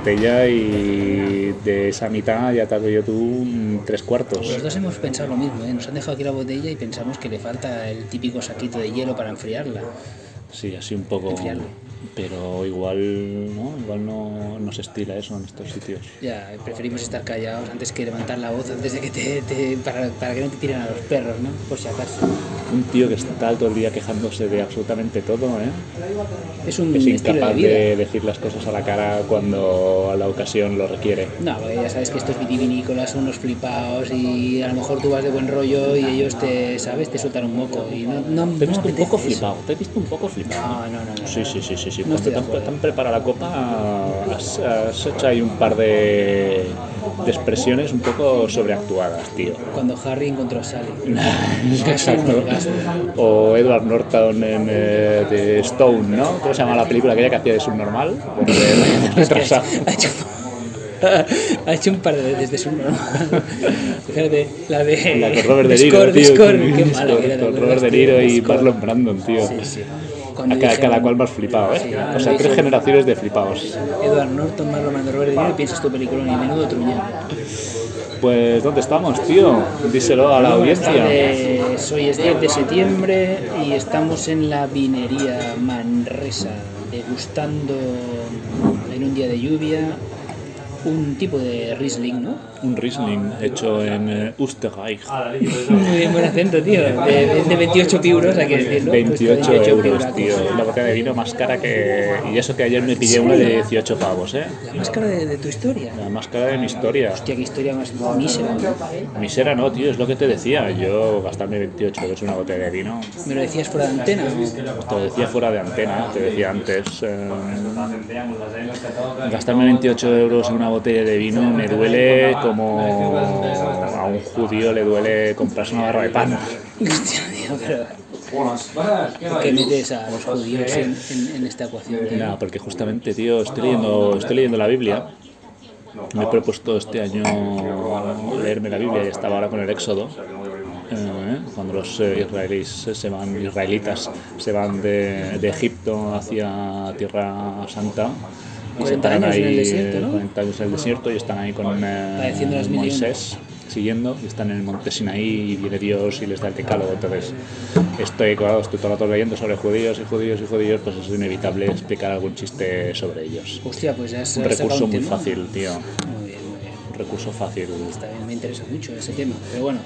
botella y de esa mitad ya te yo tú tres cuartos. Los dos hemos pensado lo mismo, ¿eh? nos han dejado aquí la botella y pensamos que le falta el típico saquito de hielo para enfriarla. Sí, así un poco. Enfriarlo. Pero igual no, igual no, no se estila eso en estos sitios. Ya, preferimos estar callados antes que levantar la voz, antes de que te, te- para, para que no te tiren a los perros, ¿no? Por si acaso. Un tío que está todo el día quejándose de absolutamente todo, ¿eh? Es un Es de incapaz vida. de decir las cosas a la cara cuando la ocasión lo requiere. No, porque ya sabes que estos vitivinícolas son unos flipados y a lo mejor tú vas de buen rollo y ellos te, ¿sabes? Te sueltan un moco y no, no, Te he visto un poco eso. flipado, te he visto un poco flipado. No, no, no. no. Sí, sí, sí, sí, sí. No Cuando te de han, acuerdo. te han preparado la copa, has, has hecho ahí un par de, de expresiones un poco sobreactuadas, tío. Cuando Harry encontró a Sally. Exacto. O Edward Norton en eh, de Stone, ¿no? ¿Cómo se llama la película aquella que hacía de subnormal? De- de que ha hecho, un par de veces de su. Fíjate, la de. La con Robert De Niro, Score, tío. Score, con- qué mala que era, ¿te con acuerdas, Robert De? Niro y. Marlon Brandon, tío. Sí, sí. A cada, cada cual más flipado, ¿eh? Sí, o sea, tres generaciones de flipados. Edward Norton, Marlon Brando, Robert De Niro y piensas tu película ni menudo truñón. Pues, ¿dónde estamos, tío? Díselo a la audiencia. tardes, hoy es 10 de septiembre y estamos en la vinería Manresa, degustando en un día de lluvia un tipo de Riesling, ¿no? Un Riesling hecho en eh, Österreich. Muy bien, buen acento, tío. De, de 28 piuros, hay que decirlo. 28 Pues, euros, tío. La botella de vino más cara que... Y eso que ayer me pillé una de 18 pavos, ¿eh? La más cara de, de tu historia. La más cara de mi historia. Hostia, qué historia más mísera. Misera no, tío, es lo que te decía. Yo gastarme 28 euros en una botella de vino, ¿Me lo decías fuera de antena? ¿no? te lo decía fuera de antena, te decía antes. eh, gastarme 28 euros en una botella de vino me duele como a un judío le duele comprarse una barra de pan. ¿Por qué metes a los judíos en, en- en esta ecuación? Nada, porque justamente, tío, estoy leyendo, estoy leyendo la Biblia. Me he propuesto este año leerme la Biblia y estaba ahora con el Éxodo. eh, cuando los eh, israelíes se van, israelitas se van de, de Egipto hacia Tierra Santa. Y se 40 paran años en el ahí, desierto, ¿no? eh, 40 años en el desierto y están ahí con Padeciendo las una. Moisés siguiendo y están en el monte Sinaí y viene Dios y les da el decálogo. Entonces, estoy, claro, estoy todo el rato leyendo sobre judíos y judíos y judíos, pues es inevitable explicar algún chiste sobre ellos. Hostia, pues ya has Un recurso un muy tema. fácil, tío. Muy bien, muy bien. Un recurso fácil. Está bien, me interesa mucho ese tema. Pero bueno,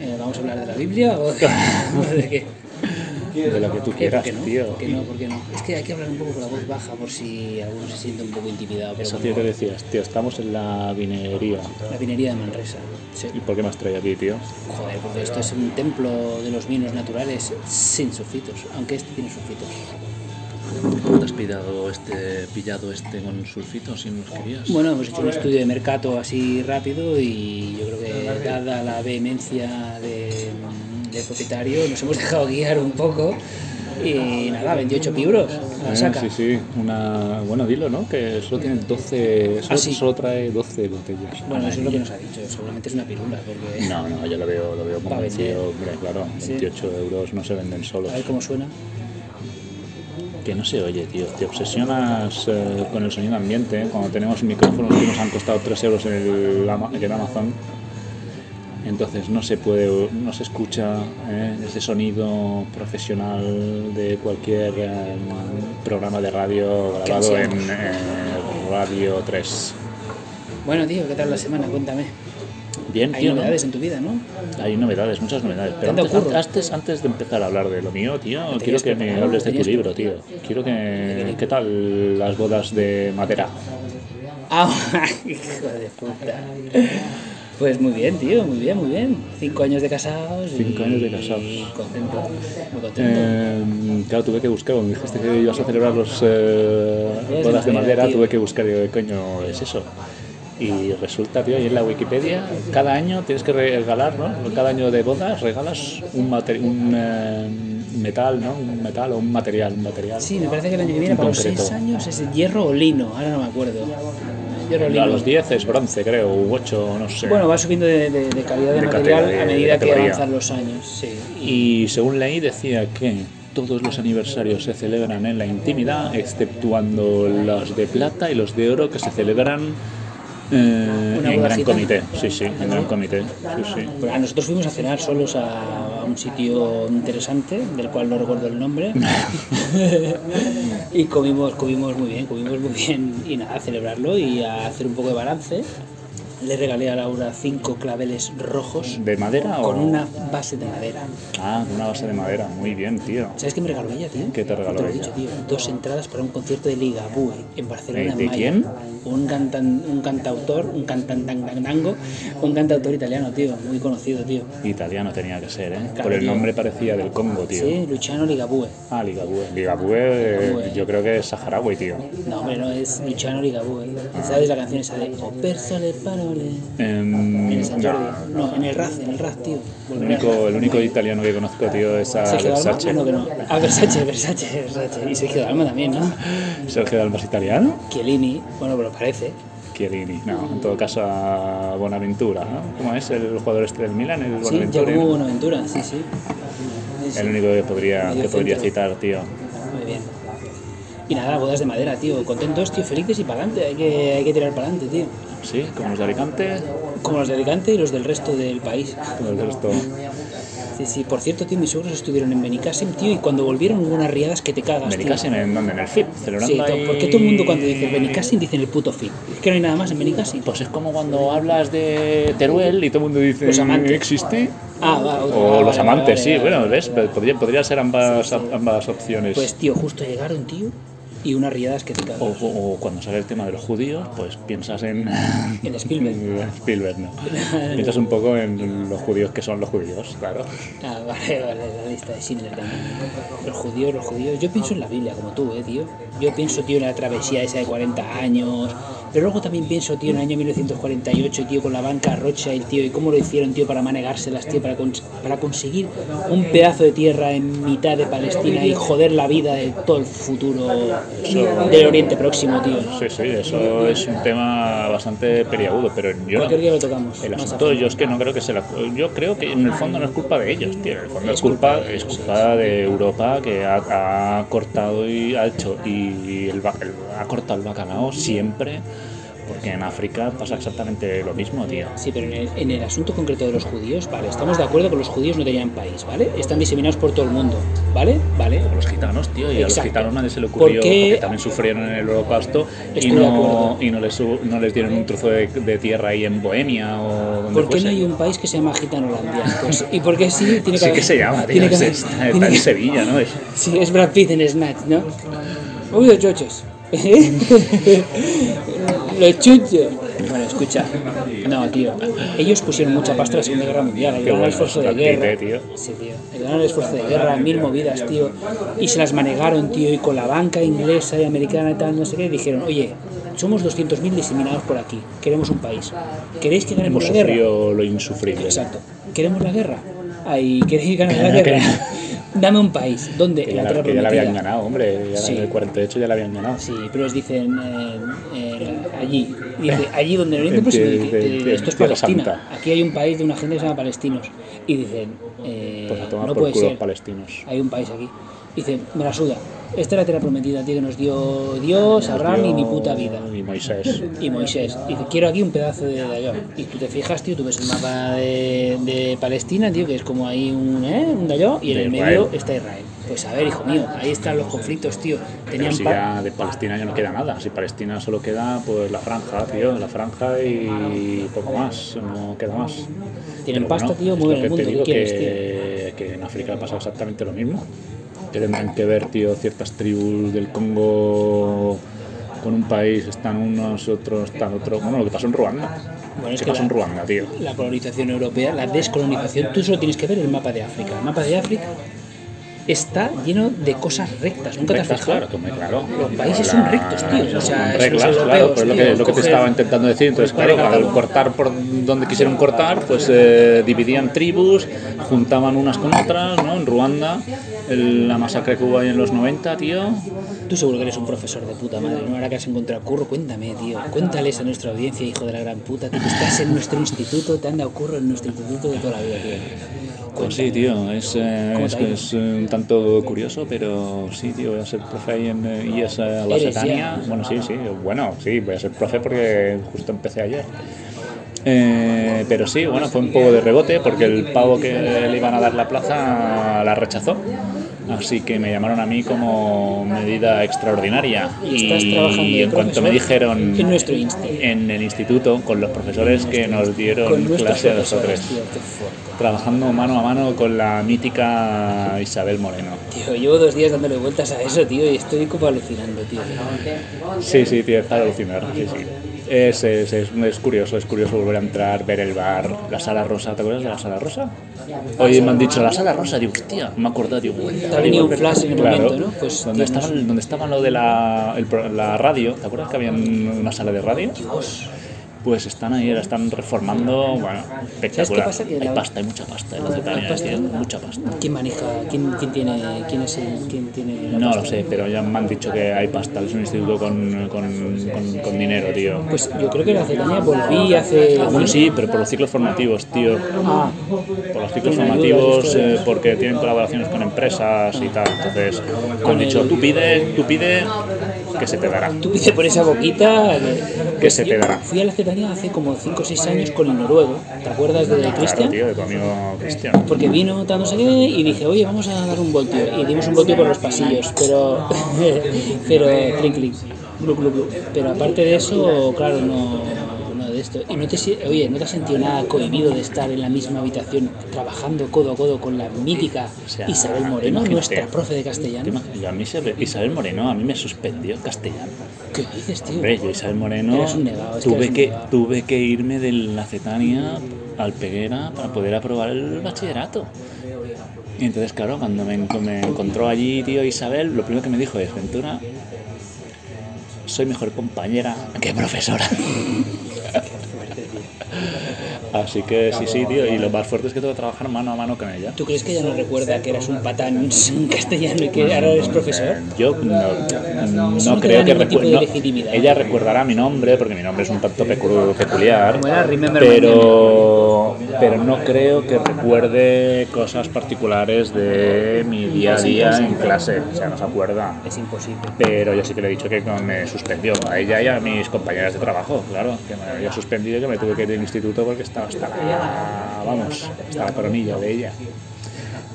eh, ¿vamos a hablar de la Biblia o de, o de qué? De lo que tú quieras, ¿Por qué no? tío. ¿Por qué no? ¿Por qué no? Es que hay que hablar un poco con la voz baja por si alguno se siente un poco intimidado. Pero Eso, bueno, tío, que decías, tío, estamos en la vinería. la vinería de Manresa. Sí. ¿Y por qué me has traído aquí, tío? Joder, porque esto es un templo de los vinos naturales sin sulfitos, aunque este tiene sulfitos. ¿Cómo te has pillado este, pillado este con sulfitos si no los querías? Bueno, hemos hecho un estudio de mercado así rápido y yo creo que dada la vehemencia de- del propietario nos hemos dejado guiar un poco y nada, 28 piuros a la Eh, sí, sí, una... Bueno, dilo, ¿no? Que solo tiene 12... Solo, Ah, sí. solo trae 12 botellas. Bueno, eso es lo que nos ha dicho, seguramente es una pirula porque No, no, yo lo veo, lo veo hombre, claro, Sí. 28 euros no se venden solos. a ver cómo suena. Que no se oye, tío, te obsesionas eh, con el sonido ambiente, cuando tenemos micrófonos que nos han costado 3 euros en el, en el Amazon, entonces no se puede, no se escucha eh, ese sonido profesional de cualquier eh, programa de radio grabado en eh, Radio 3. Bueno, tío, ¿qué tal la semana? Cuéntame. Bien, Hay tío, ¿no? novedades en tu vida, ¿no? Hay novedades, muchas novedades. Pero antes, antes, antes de empezar a hablar de lo mío, tío, quiero que me hables de tu ¿Tenías libro, tío. Quiero que... ¿Qué tal las bodas de madera? Ah, hijo de puta. Pues muy bien, tío, muy bien, muy bien. Cinco años de casados. y- Cinco años de casados. Contento, muy contento. Eh, claro, tuve que buscar, cuando dijiste que ibas a celebrar los eh, bodas de madera, tuve que buscar, digo, ¿qué coño es eso? Y resulta, tío, ahí en la Wikipedia, cada año tienes que regalar, ¿no? Cada año de bodas regalas un, un eh, metal, ¿no? Un metal o un material, un material. Sí, me parece que el año que viene, En para los seis años, es hierro o lino, ahora no me acuerdo. Hierro. A los 10 es bronce, creo, u 8, no sé. Bueno, va subiendo de, de- de calidad de, De material a medida que avanzan los años, sí. Y según leí decía que todos los aniversarios se celebran en la intimidad, exceptuando los de plata y los de oro que se celebran eh, ¿Una en gran comité. Sí, sí, en gran comité. Sí, sí. Bueno, nosotros fuimos a cenar solos a a un sitio interesante, del cual no recuerdo el nombre. y comimos, comimos muy bien, comimos muy bien. Y nada, a celebrarlo y a hacer un poco de balance. Le regalé a Laura cinco claveles rojos ¿De madera o...? con una base de madera. Ah, con una base de madera. Muy bien, tío. ¿Sabes qué me regaló ella, tío? ¿Qué te regaló No lo he ella? dicho, tío. Dos entradas para un concierto de Ligabue en Barcelona. ¿De en mayo. quién? Un, cantan, un cantautor, un cantantango, un cantautor italiano, tío. Muy conocido, tío. Italiano tenía que ser, ¿eh? Claro, Por el tío. nombre parecía del Congo, tío. Sí, Luciano Ligabue. Ah, Ligabue. Ligabue, eh, Ligabue. yo creo que es saharaui, tío. No, hombre, no, es Luciano Ligabue. ¿Sabes la canción esa de O persa le parole? En el San Jordi. no, No, en el Raz, en el Raz, tío. El único, el único italiano que conozco, tío, es a Versace. Ah, no, que no. Ah, Versace, Versace, Versace. Y Sergio Dalma también, ¿no? Sergio Dalma es italiano. Chiellini, bueno, pero parece. Chiellini. No, en todo caso a Bonaventura, ¿no? ¿Cómo es el jugador este del Milan? El Sí. Giacomo Bonaventura, sí, sí. Sí. El único que podría, que podría citar, tío. Muy bien. Y nada, bodas de madera, tío. Contentos, tío, felices y para adelante. Hay que, hay que tirar para adelante, tío. Sí, como los de Alicante, Como los de Alicante y los del resto del país. como el resto. Sí, sí. Por cierto, tío, mis suegros estuvieron en Benicassim, tío, y cuando volvieron hubo unas riadas que te cagas. Benicassim, ¿en dónde? En el FIP, celebrando Sí, to- ahí- ¿por qué todo el mundo cuando dice Benicassim dicen el puto fit? Es que no hay nada más en Benicassim. Pues es como cuando hablas de Teruel y todo el mundo dice Los amantes. ¿existe? Ah, va, otra- O ah, los vale, amantes, vale, sí, bueno. ¿ves? Podría, podría ser ambas, ambas opciones. Pues, tío, justo llegaron, tío, y unas riadas que te cagas. o, o- o cuando sale el tema de los judíos, pues piensas en... En Spielberg. Spielberg, no. piensas un poco en los judíos que son los judíos, claro. Ah, vale, vale, la lista de Schindler también. Los judíos, los judíos. Yo pienso en la Biblia, como tú, eh, tío. Yo pienso, tío, en la travesía esa de 40 años. Pero luego también pienso, tío, en el año 1948, tío, con la banca Rothschild, tío, y cómo lo hicieron, tío, para manegárselas, tío, para, cons- para conseguir un pedazo de tierra en mitad de Palestina y joder la vida de todo el futuro del Oriente Próximo, tío. Sí, sí, eso es un tema bastante periagudo, pero yo no- Cualquier día lo tocamos. El asunto yo es que no creo que se la... Yo creo que en el fondo no es culpa de ellos, tío. En el fondo es culpa, es culpa de Europa que ha, ha cortado y ha hecho... Y el, el- ha cortado el bacalao siempre, en África pasa exactamente lo mismo, tío. Sí, pero en el, en el asunto concreto de los judíos, vale, estamos de acuerdo que los judíos no tenían país, ¿vale? Están diseminados por todo el mundo, ¿vale? Vale. O los gitanos, tío, y a los gitanos nadie se le ¿Por ocurrió, qué? porque también sufrieron en el holocausto y Estoy no, y no, les, no les dieron un trozo de, de tierra ahí en Bohemia o donde ¿Por qué fuese. no hay un país que se llama Gitanolandia? Pues, ¿Y por qué sí? Tiene que Sí haber- que se llama, tío, tiene que es- está, está en que- Sevilla, ¿no? Es- Sí, es Brad Pitt en Snatch, ¿no? Uy, los chochos. los chuchos. Bueno, escucha. No, tío. Ellos pusieron mucha pasta en la Segunda Guerra Mundial. Ayudaron bueno al esfuerzo es de guerra. tío. Sí, tío. Ayudaron al esfuerzo de guerra, mil movidas, tío. Y se las manegaron, tío. Y con la banca inglesa y americana y tal, no sé qué, dijeron, oye, somos 200.000 diseminados por aquí. Queremos un país. ¿Queréis que ganemos Hemos la guerra? lo insufrible. Exacto. ¿Queremos la guerra? Ahí, ¿queréis ganar la guerra? Dame un país. ¿Dónde? Que ya, la que ya la habían ganado, hombre. Ya Sí. En el 48 ya la habían ganado. Sí, pero les dicen eh, eh, allí. Dice, allí donde el Oriente Próximo, de- eh, de esto es Palestina. Santa. Aquí hay un país de una gente que se llama palestinos. Y dicen, eh, Pues a tomar no por puede culo ser. palestinos. Hay un país aquí. Dicen, me la suda. Esta es la tierra prometida, tío, que nos dio Dios, Abraham y mi puta vida. Y Moisés. y Moisés. Dice, quiero aquí un pedazo de Dayón. Y tú te fijas, tío, tú ves el mapa de, de Palestina, tío, que es como ahí un, ¿eh? un Dayón, y en De el Israel. medio está Israel. Pues a ver, hijo mío, ahí están los conflictos, tío. Pero Tenían si pa- ya de Palestina ya no queda nada. Si Palestina solo queda pues la franja, tío. La franja y poco más. No queda más. Tienen Pero pasta, bueno, tío, mueven el mundo, ¿qué quieres, que, que en África pasa exactamente lo mismo. Que tendrán que ver, tío, ciertas tribus del Congo con un país, están unos, otros, están otros. Bueno, lo que pasó en Ruanda. Bueno, es ¿Qué que pasó en la- Ruanda, tío? la colonización europea, la descolonización, tú solo tienes que ver el mapa de África. El mapa de África está lleno de cosas rectas, nunca te has fijado. claro, claro. Los países son rectos, tío, o sea, reglas, claro, europeos, pues es lo que, lo que te estaba intentando decir. Entonces, claro, al claro. cortar por donde quisieron cortar, pues eh, dividían tribus, juntaban unas con otras, ¿no? En Ruanda, el- la masacre que hubo ahí en los 90, tío. Tú seguro que eres un profesor de puta madre, ¿no? Ahora que has encontrado curro, cuéntame, tío. Cuéntales a nuestra audiencia, hijo de la gran puta, que estás en nuestro instituto, te han dado curro en nuestro instituto de toda la vida, tío. Pues sí, tío, es, eh, ¿Cómo es, es, eh, un tanto curioso, pero sí, tío, voy a ser profe ahí en eh, IES eh, Eres Lusitania. ya. Bueno, sí, sí, bueno, sí, voy a ser profe porque justo empecé ayer. Eh, pero sí, bueno, fue un poco de rebote porque el pavo que le iban a dar la plaza la rechazó. Así que me llamaron a mí como medida extraordinaria. Y estás trabajando de en cuanto me dijeron en nuestro en el instituto con los profesores que nos dieron clase a qué fuerte. trabajando mano a mano con la mítica Isabel Moreno. Tío, llevo dos días dándole vueltas a eso, tío, y estoy como alucinando, tío. Sí, sí, tío, está alucinar. Sí, sí. Es, es, es, es curioso, es curioso volver a entrar, ver el bar, la sala rosa. ¿Te acuerdas de la sala rosa? Hoy me han dicho la sala rosa, digo, hostia, me he acordado, digo, venido un flash en el claro, momento, ¿no? Pues, donde, estaban, donde estaban lo de la, el la radio, ¿te acuerdas que había una sala de radio? Dios. Pues están ahí, la están reformando, bueno, espectacular. pasa? Hay la- pasta, hay mucha pasta en la Cetania, pasta? tío, mucha pasta. ¿Quién maneja? ¿Quién, quién tiene, quién es el, quién tiene la No pasta? lo sé, pero ya me han dicho que hay pasta, es un instituto con, con, con, con dinero, tío. Pues yo creo que la Cetania volví hace... Bueno, sí, pero por los ciclos formativos, tío. Ah, Por los ciclos formativos, eh, porque tienen colaboraciones con empresas y tal. Entonces, han dicho, el- tú pide, tú pide, que se te dará. tú pides por esa boquita... que- se te dará. Fui a la Cetania hace como 5 o 6 años con el noruego, ¿te acuerdas de Claro, Cristian? tío, de tu amigo Cristian. Porque vino, tal, no sé qué, y dije, oye, vamos a dar un voltio. Y dimos un voltio por los pasillos, pero. pero. clink, clink. Pero aparte de eso, claro, no. Esto. Y no te, oye, ¿no te has sentido nada cohibido de estar en la misma habitación trabajando codo a codo con la mítica O sea, Isabel Moreno, imagínate. nuestra profe de castellano? Y a mí Isabel Moreno a mí me suspendió castellano. ¿Qué dices, tío? Hombre, yo Isabel Moreno Eres un negado, es que tuve un que negado. tuve que irme de la Cetania al Peguera para poder aprobar el bachillerato. Y entonces, claro, cuando me, me encontró allí, tío Isabel, lo primero que me dijo es, Ventura, soy mejor compañera que profesora. Así que sí, sí, tío, y lo más fuerte es que tengo que trabajar mano a mano con ella. ¿Tú crees que ella no recuerda que eras un patán en castellano y que ahora eres profesor? Yo no, no no creo que recuerde. legitimidad. ella recordará mi nombre, porque mi nombre es un tanto pecu- peculiar. Pero, pero no creo que recuerde cosas particulares de mi día a día en clase. O sea, no se acuerda. Es imposible. Pero yo sí que le he dicho que me suspendió. A ella y a mis compañeras de trabajo, claro. Que me había suspendido y que me tuve que ir del instituto porque estaba hasta la, vamos, hasta la coronilla de ella.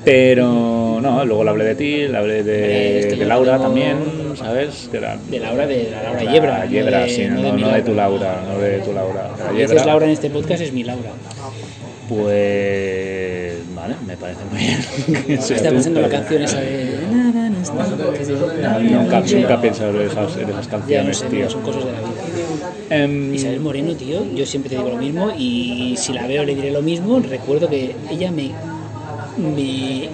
Pero no, luego le hablé de ti, le hablé de, Laura también, ¿sabes? Que era De Laura, de la Laura la Yebra. no Yebra, de- sí, no, no no, de no tu Laura. No de tu Laura. la dices Yebra. Laura en este podcast es mi Laura. Pues vale, me parece muy bien. Está pensando la canción esa de... Nunca, he pensado en esas, en esas Ya no canciones, sé, tío. son cosas de la vida. Em, Isabel Moreno, tío, yo siempre te digo lo mismo y si la veo le diré lo mismo. Recuerdo que ella me... me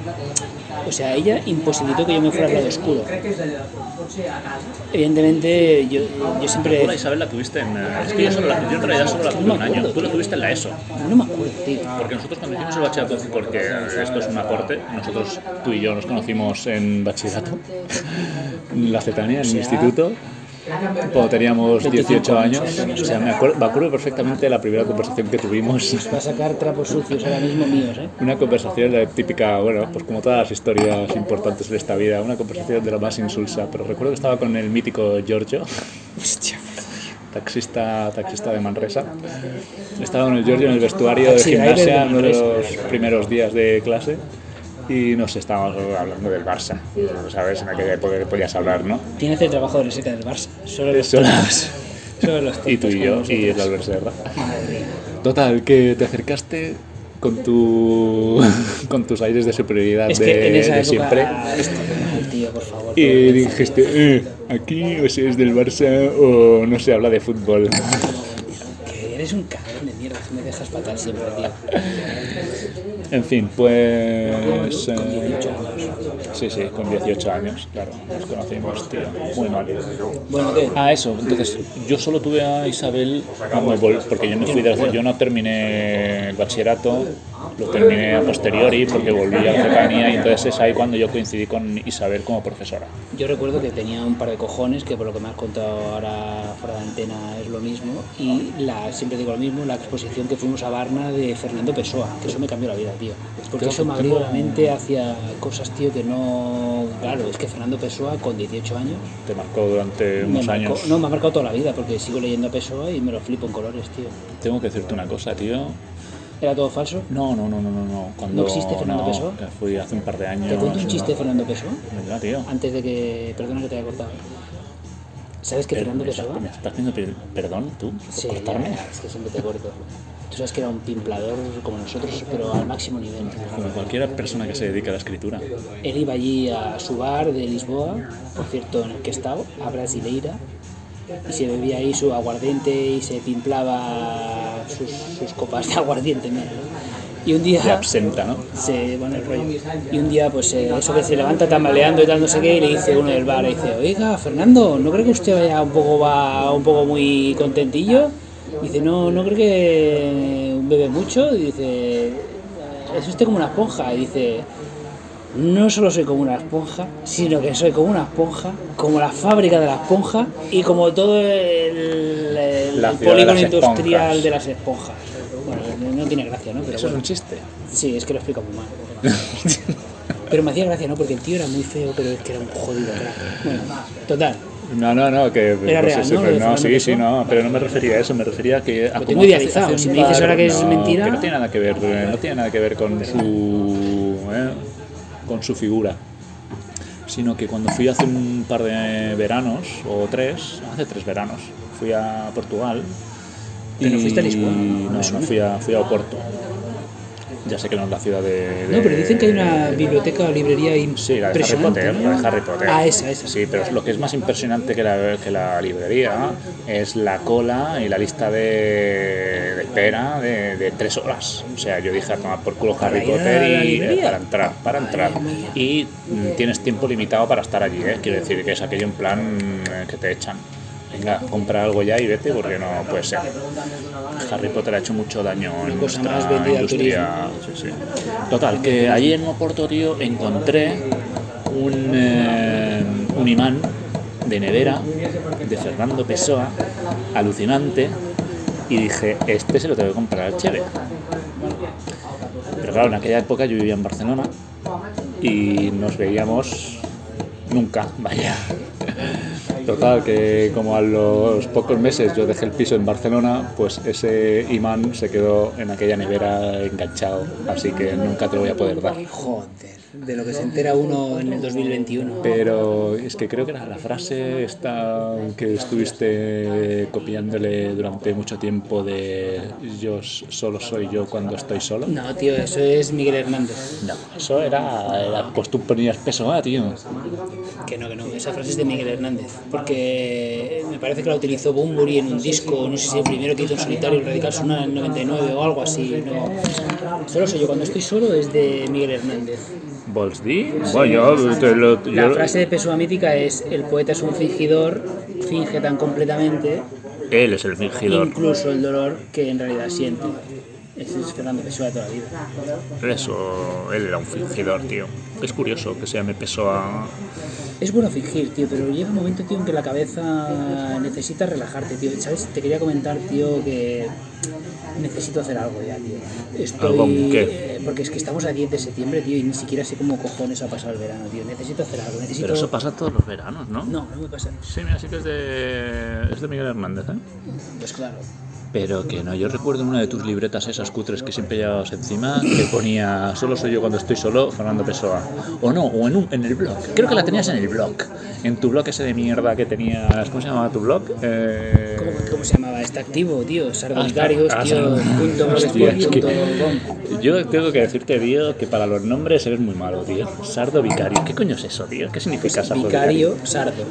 o sea, ella imposibilitó que yo me fuera al lado oscuro. Evidentemente, yo, yo siempre... La Isabel la tuviste en... eh, Es que yo, solo la, yo en realidad solo la tuve un año. Tú la tuviste en la ESO. No me acuerdo, tío. Porque nosotros cuando hicimos el bachillerato, porque esto es un aporte, nosotros tú y yo nos conocimos en bachillerato, en la Cetania, en el instituto, cuando teníamos 18 años. O sea, me acuerdo, me acuerdo perfectamente de la primera conversación que tuvimos. Va a sacar trapos sucios ahora mismo míos, ¿eh? Una conversación de típica, bueno, pues como todas las historias importantes de esta vida, una conversación de lo más insulsa, pero recuerdo que estaba con el mítico Giorgio, Hostia. taxista, taxista de Manresa. Estaba con el Giorgio en el vestuario de gimnasia en uno de los primeros días de clase y nos estábamos hablando del Barça, ¿sabes? En aquella época que podías hablar, ¿no? Tiene que hacer trabajo de reseca del Barça. Solo los tontos. Solo los Y tú y yo, y el Albert Serra. Madre mía. Total, que te acercaste con tu con tus aires de superioridad Es de, que en esa de época... siempre. Esto, mal, tío, por favor. Y dijiste, eh, aquí o se es del Barça o no se habla de fútbol. Eres un cabrón de mierda, me dejas fatal siempre, tío. En fin, pues... Con eh, 18 años. sí, sí, con 18 años, claro, nos conocimos, tío. Muy mal. Bueno, ¿qué? Ah, eso, entonces yo solo tuve a Isabel cuando porque yo me fui de yo no terminé el bachillerato Lo terminé a posteriori porque volví a la cercanía y entonces es ahí cuando yo coincidí con Isabel como profesora. Yo recuerdo que tenía un par de cojones, que por lo que me has contado ahora fuera de antena es lo mismo, y la, siempre digo lo mismo, la exposición que fuimos a Varna de Fernando Pessoa, que eso me cambió la vida, tío. Porque eso me abrió la mente hacia cosas, tío, que no... Claro, es que Fernando Pessoa con 18 años... Te marcó durante unos marcó- años. no, me ha marcado toda la vida, porque sigo leyendo a Pessoa y me lo flipo en colores, tío. Tengo que decirte una cosa, tío. ¿Era todo falso? No, no, no, no, no. no. Cuando, ¿No existe Fernando no, Pessoa? que fui hace un par de años. ¿Te cuento un chiste de Fernando Pessoa? Venga, tío. Antes de que... Perdona que te haya cortado. ¿Sabes que Fernando ¿me estás- Pessoa... ¿Me estás pidiendo per- perdón tú Sí, cortarme? ya, es que siempre te corto. Tú sabes que era un pimplador como nosotros, pero al máximo nivel. Como cualquier persona que se dedica a la escritura. Él iba allí a su bar de Lisboa, por cierto, en el que estaba, a Brasileira, y se bebía ahí su aguardiente y se pimplaba sus, sus copas de aguardiente. mira. Y un día... De absenta, ¿no? se bueno el rollo. Y un día, pues eh, eso que se levanta tambaleando y tal, no sé qué, y le dice uno del bar, le dice, oiga, Fernando, ¿no cree que usted vaya un poco, va un poco muy contentillo? Dice, no, no creo que bebe mucho. Y dice, es usted como una esponja. Y dice, no solo soy como una esponja, sino que soy como una esponja, como la fábrica de la esponja y como todo el, el de polígono industrial esponjas. de las esponjas. Bueno, no- tiene gracia, ¿no? Pero Eso es bueno. un chiste. Sí, es que lo explica muy mal. Pero me hacía gracia, ¿no? Porque el tío era muy feo, pero es que era un jodido crack. Bueno, total. No, no, no, que Era pues real, eso, ¿no? de no, sí, sí, no, pero no me refería a eso, me refería a que a Lo tengo idealizado, si me dices ahora que es no, mentira- que no tiene nada que ver, no tiene nada que ver con su eh, con su figura, sino que cuando fui hace un par de veranos o tres, hace tres veranos, fui a Portugal. Pero fuiste a Lisboa, no No, no, fui a, fui a Oporto. Ya sé que no es la ciudad de, No, pero dicen que hay una biblioteca o librería Sí, la de Harry impresionante. Potter, ¿no? la de Harry Potter. Ah, esa, esa. Sí, pero lo que es más impresionante que la, que la librería es la cola y la lista de, de espera de, de tres horas. O sea, yo dije a tomar por culo Harry Potter y eh, para entrar, para entrar. Y mm, tienes tiempo limitado para estar allí, ¿eh? Quiero decir que es aquello en plan eh, que te echan. Venga, compra algo ya y vete porque no puede ser. Harry Potter ha hecho mucho daño en nuestra industria. Sí, sí. Total, que allí en Oporto, tío, encontré un, eh, un imán de nevera de Fernando Pessoa, alucinante, y dije, este se lo tengo que comprar al Cheve. Pero claro, en aquella época yo vivía en Barcelona y nos veíamos nunca, vaya. Total, que como a los pocos meses yo dejé el piso en Barcelona, pues ese imán se quedó en aquella nevera enganchado, así que nunca te lo voy a poder dar. Joder, de lo que se entera uno en el 2021. Pero es que creo que era la frase esta que estuviste copiándole durante mucho tiempo de yo solo soy yo cuando estoy solo. No, tío, eso es Miguel Hernández. No, eso era, era pues tú ponías peso, ah, tío. Que no, que no, esa frase es de Miguel Hernández. Porque me parece que la utilizó Bumburi en un disco, no sé si el primero que hizo en solitario, el Radical Sonora en el 99 o algo así. No. Solo soy yo, cuando estoy solo es de Miguel Hernández. ¿Vols dir? Bueno, yo, te lo- La frase de Pessoa mítica es: el poeta es un fingidor, finge tan completamente, él es el fingidor. incluso el dolor que en realidad siente. Ese es Fernando Pessoa de toda la vida. Eso, él era un fingidor, tío. Es curioso que se llame Pessoa. Es bueno fingir, tío, pero llega un momento, tío, en que la cabeza necesita relajarte, tío. ¿Sabes? Te quería comentar, tío, que necesito hacer algo ya, tío. Estoy... ¿Algo qué? eh, Porque es que estamos a 10 de septiembre, tío, y ni siquiera sé cómo cojones ha pasado el verano, tío. Necesito hacer algo, necesito... Pero eso pasa todos los veranos, ¿no? No, no me pasa. Sí, mira, sí que es de, es de Miguel Hernández, ¿eh? Pues claro. Pero que no, yo recuerdo en una de tus libretas esas cutres que siempre llevabas encima que ponía solo soy yo cuando estoy solo, Fernando Pessoa. O no, o en, un, en el blog. Creo que la tenías en el blog. En tu blog ese de mierda que tenías. ¿Cómo se llamaba tu blog? Eh, ¿Cómo, se llamaba? Está activo, tío. Ah, Sardovicarios, ah, tío. Sardovicarios. punto Hostia, es que-. Yo tengo que decirte, tío, que para los nombres eres muy malo, tío. Sardo Vicario. ¿Qué coño es eso, tío? ¿Qué significa Sardo Vicario Sardo.